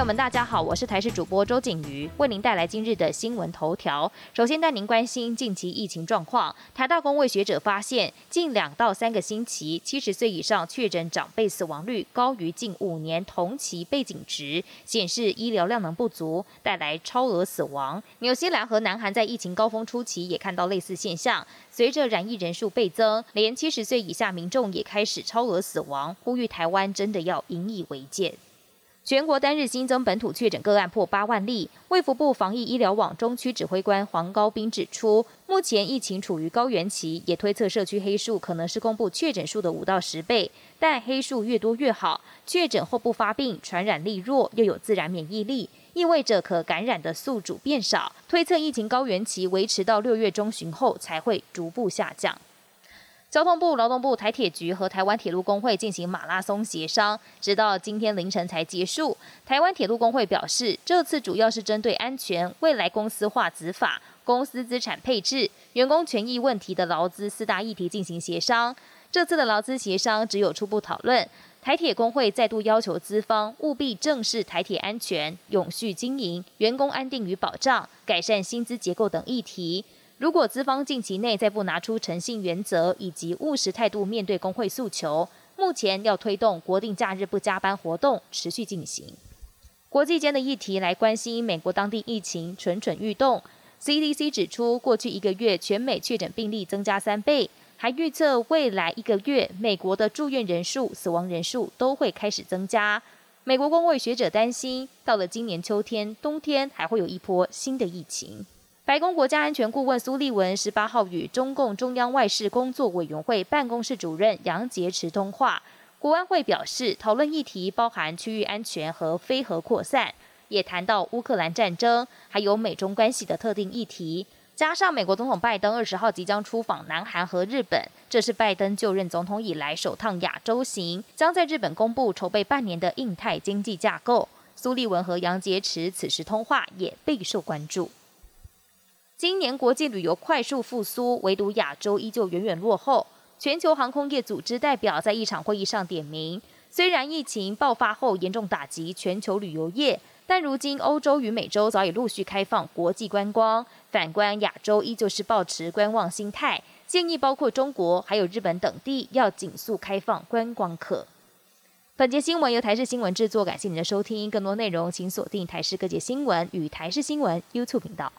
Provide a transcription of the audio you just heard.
朋友们，大家好，我是台视主播周景瑜，为您带来今日的新闻头条。首先带您关心近期疫情状况。台大公卫学者发现，近两到三个星期，七十岁以上确诊长辈死亡率高于近五年同期背景值，显示医疗量能不足，带来超额死亡。纽西兰和南韩在疫情高峰初期也看到类似现象，随着染疫人数倍增，连七十岁以下民众也开始超额死亡，呼吁台湾真的要引以为戒。全国单日新增本土确诊个案破八万例。卫福部防疫医疗网中区指挥官黄高斌指出，目前疫情处于高原期，也推测社区黑数可能是公布确诊数的五到十倍。但黑数越多越好，确诊后不发病，传染力弱，又有自然免疫力，意味着可感染的宿主变少。推测疫情高原期维持到六月中旬后才会逐步下降。交通部、劳动部、台铁局和台湾铁路工会进行马拉松协商，直到今天凌晨才结束。台湾铁路工会表示，这次主要是针对安全、未来公司化执法、公司资产配置、员工权益问题的劳资四大议题进行协商。这次的劳资协商只有初步讨论。台铁工会再度要求资方务必正视台铁安全、永续经营、员工安定与保障、改善薪资结构等议题。如果资方近期内再不拿出诚信原则以及务实态度面对工会诉求，目前要推动国定假日不加班活动持续进行。国际间的议题来关心美国当地疫情蠢蠢欲动。CDC 指出，过去一个月全美确诊病例增加三倍，还预测未来一个月美国的住院人数、死亡人数都会开始增加。美国工会学者担心，到了今年秋天、冬天还会有一波新的疫情。白宫国家安全顾问苏利文十八号与中共中央外事工作委员会办公室主任杨洁篪通话。国安会表示，讨论议题包含区域安全和非核扩散，也谈到乌克兰战争，还有美中关系的特定议题。加上美国总统拜登二十号即将出访南韩和日本，这是拜登就任总统以来首趟亚洲行，将在日本公布筹备半年的印太经济架构。苏利文和杨洁篪此时通话也备受关注。今年国际旅游快速复苏，唯独亚洲依旧远远落后。全球航空业组织代表在一场会议上点名，虽然疫情爆发后严重打击全球旅游业，但如今欧洲与美洲早已陆续开放国际观光，反观亚洲依旧是保持观望心态。建议包括中国还有日本等地要紧速开放观光客。本节新闻由台视新闻制作，感谢您的收听。更多内容请锁定台视各界新闻与台视新闻 YouTube 频道。